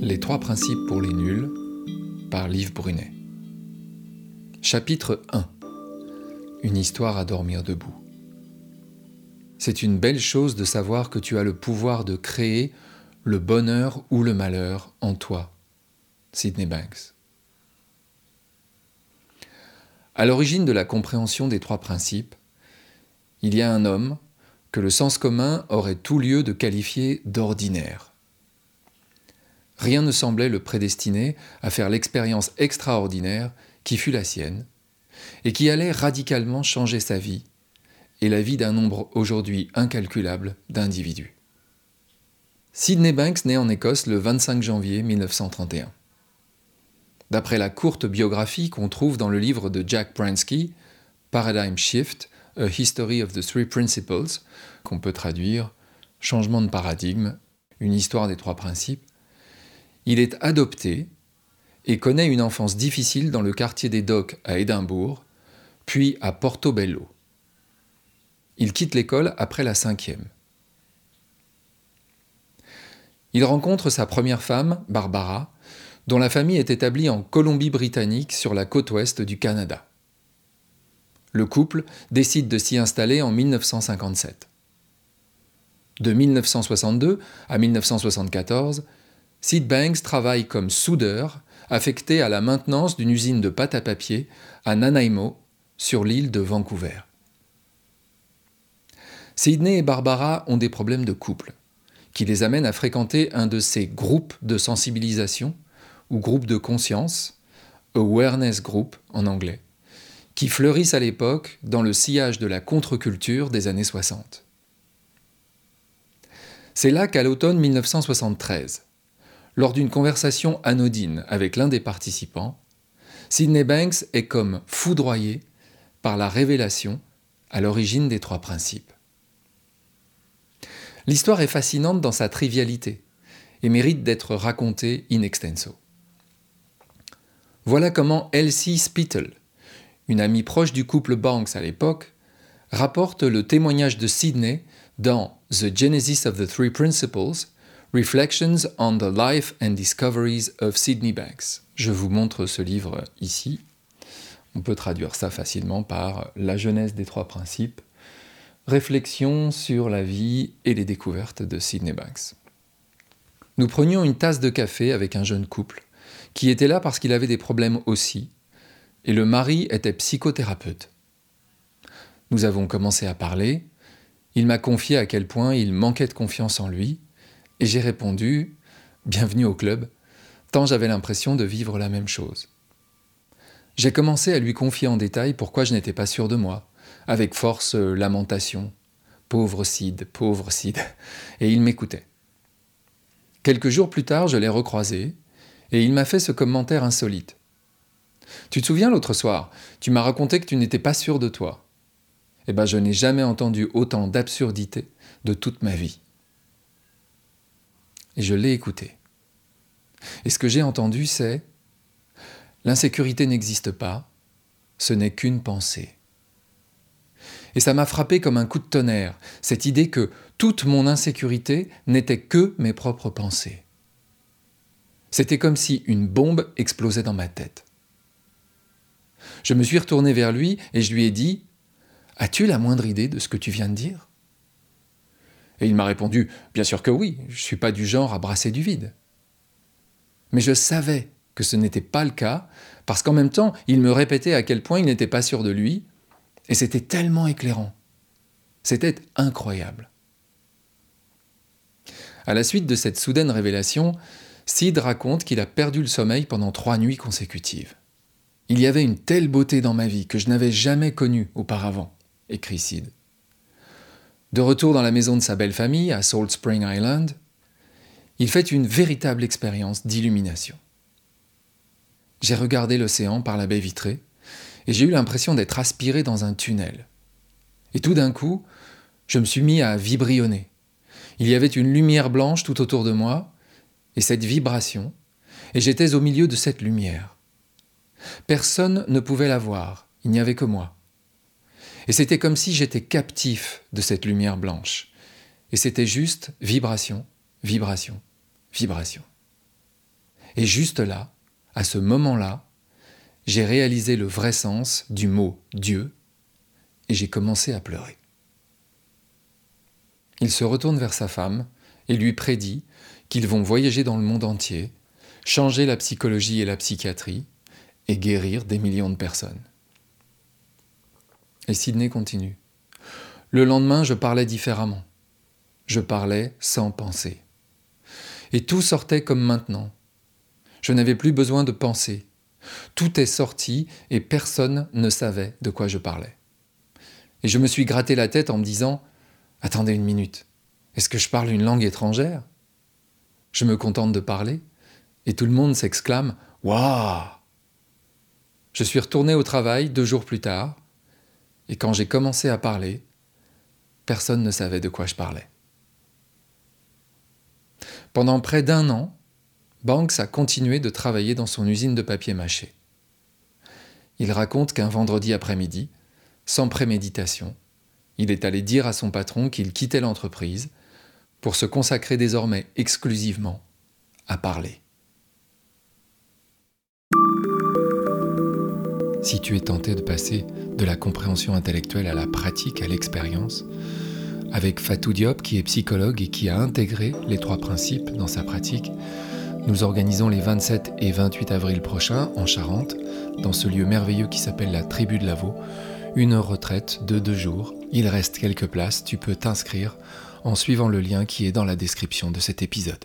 Les trois principes pour les nuls par Liv Brunet. Chapitre 1 Une histoire à dormir debout. C'est une belle chose de savoir que tu as le pouvoir de créer le bonheur ou le malheur en toi. Sydney Banks. À l'origine de la compréhension des trois principes, il y a un homme que le sens commun aurait tout lieu de qualifier d'ordinaire. Rien ne semblait le prédestiner à faire l'expérience extraordinaire qui fut la sienne, et qui allait radicalement changer sa vie et la vie d'un nombre aujourd'hui incalculable d'individus. Sidney Banks naît en Écosse le 25 janvier 1931. D'après la courte biographie qu'on trouve dans le livre de Jack Bransky, Paradigm Shift, A History of the Three Principles, qu'on peut traduire Changement de paradigme, une histoire des trois principes, il est adopté et connaît une enfance difficile dans le quartier des Docks à Édimbourg, puis à Portobello. Il quitte l'école après la cinquième. Il rencontre sa première femme, Barbara, dont la famille est établie en Colombie-Britannique sur la côte ouest du Canada. Le couple décide de s'y installer en 1957. De 1962 à 1974, Sid Banks travaille comme soudeur affecté à la maintenance d'une usine de pâte à papier à Nanaimo, sur l'île de Vancouver. Sidney et Barbara ont des problèmes de couple, qui les amènent à fréquenter un de ces groupes de sensibilisation, ou groupes de conscience, awareness group en anglais, qui fleurissent à l'époque dans le sillage de la contre-culture des années 60. C'est là qu'à l'automne 1973, lors d'une conversation anodine avec l'un des participants, Sidney Banks est comme foudroyé par la révélation à l'origine des trois principes. L'histoire est fascinante dans sa trivialité et mérite d'être racontée in extenso. Voilà comment Elsie Spittle, une amie proche du couple Banks à l'époque, rapporte le témoignage de Sidney dans The Genesis of the Three Principles, Reflections on the Life and Discoveries of Sidney Banks. Je vous montre ce livre ici. On peut traduire ça facilement par La jeunesse des trois principes, réflexion sur la vie et les découvertes de Sidney Banks. Nous prenions une tasse de café avec un jeune couple qui était là parce qu'il avait des problèmes aussi, et le mari était psychothérapeute. Nous avons commencé à parler, il m'a confié à quel point il manquait de confiance en lui, et j'ai répondu Bienvenue au club, tant j'avais l'impression de vivre la même chose. J'ai commencé à lui confier en détail pourquoi je n'étais pas sûr de moi, avec force euh, lamentation. Pauvre Sid, pauvre Sid. Et il m'écoutait. Quelques jours plus tard, je l'ai recroisé, et il m'a fait ce commentaire insolite. Tu te souviens l'autre soir, tu m'as raconté que tu n'étais pas sûr de toi. Eh bien, je n'ai jamais entendu autant d'absurdité de toute ma vie et je l'ai écouté. Et ce que j'ai entendu, c'est L'insécurité n'existe pas, ce n'est qu'une pensée. Et ça m'a frappé comme un coup de tonnerre, cette idée que toute mon insécurité n'était que mes propres pensées. C'était comme si une bombe explosait dans ma tête. Je me suis retourné vers lui et je lui ai dit As-tu la moindre idée de ce que tu viens de dire? Et il m'a répondu Bien sûr que oui, je ne suis pas du genre à brasser du vide. Mais je savais que ce n'était pas le cas, parce qu'en même temps, il me répétait à quel point il n'était pas sûr de lui, et c'était tellement éclairant. C'était incroyable. À la suite de cette soudaine révélation, Sid raconte qu'il a perdu le sommeil pendant trois nuits consécutives. Il y avait une telle beauté dans ma vie que je n'avais jamais connue auparavant, écrit Sid. De retour dans la maison de sa belle famille, à Salt Spring Island, il fait une véritable expérience d'illumination. J'ai regardé l'océan par la baie vitrée et j'ai eu l'impression d'être aspiré dans un tunnel. Et tout d'un coup, je me suis mis à vibrionner. Il y avait une lumière blanche tout autour de moi, et cette vibration, et j'étais au milieu de cette lumière. Personne ne pouvait la voir, il n'y avait que moi. Et c'était comme si j'étais captif de cette lumière blanche. Et c'était juste vibration, vibration, vibration. Et juste là, à ce moment-là, j'ai réalisé le vrai sens du mot Dieu et j'ai commencé à pleurer. Il se retourne vers sa femme et lui prédit qu'ils vont voyager dans le monde entier, changer la psychologie et la psychiatrie et guérir des millions de personnes. Et Sidney continue. Le lendemain, je parlais différemment. Je parlais sans penser. Et tout sortait comme maintenant. Je n'avais plus besoin de penser. Tout est sorti et personne ne savait de quoi je parlais. Et je me suis gratté la tête en me disant Attendez une minute, est-ce que je parle une langue étrangère? Je me contente de parler et tout le monde s'exclame Waouh Je suis retourné au travail deux jours plus tard et quand j'ai commencé à parler, personne ne savait de quoi je parlais. Pendant près d'un an, Banks a continué de travailler dans son usine de papier mâché. Il raconte qu'un vendredi après-midi, sans préméditation, il est allé dire à son patron qu'il quittait l'entreprise pour se consacrer désormais exclusivement à parler. Si tu es tenté de passer de la compréhension intellectuelle à la pratique, à l'expérience, avec Fatou Diop qui est psychologue et qui a intégré les trois principes dans sa pratique, nous organisons les 27 et 28 avril prochains en Charente, dans ce lieu merveilleux qui s'appelle la Tribu de Lavaux, une retraite de deux jours. Il reste quelques places, tu peux t'inscrire en suivant le lien qui est dans la description de cet épisode.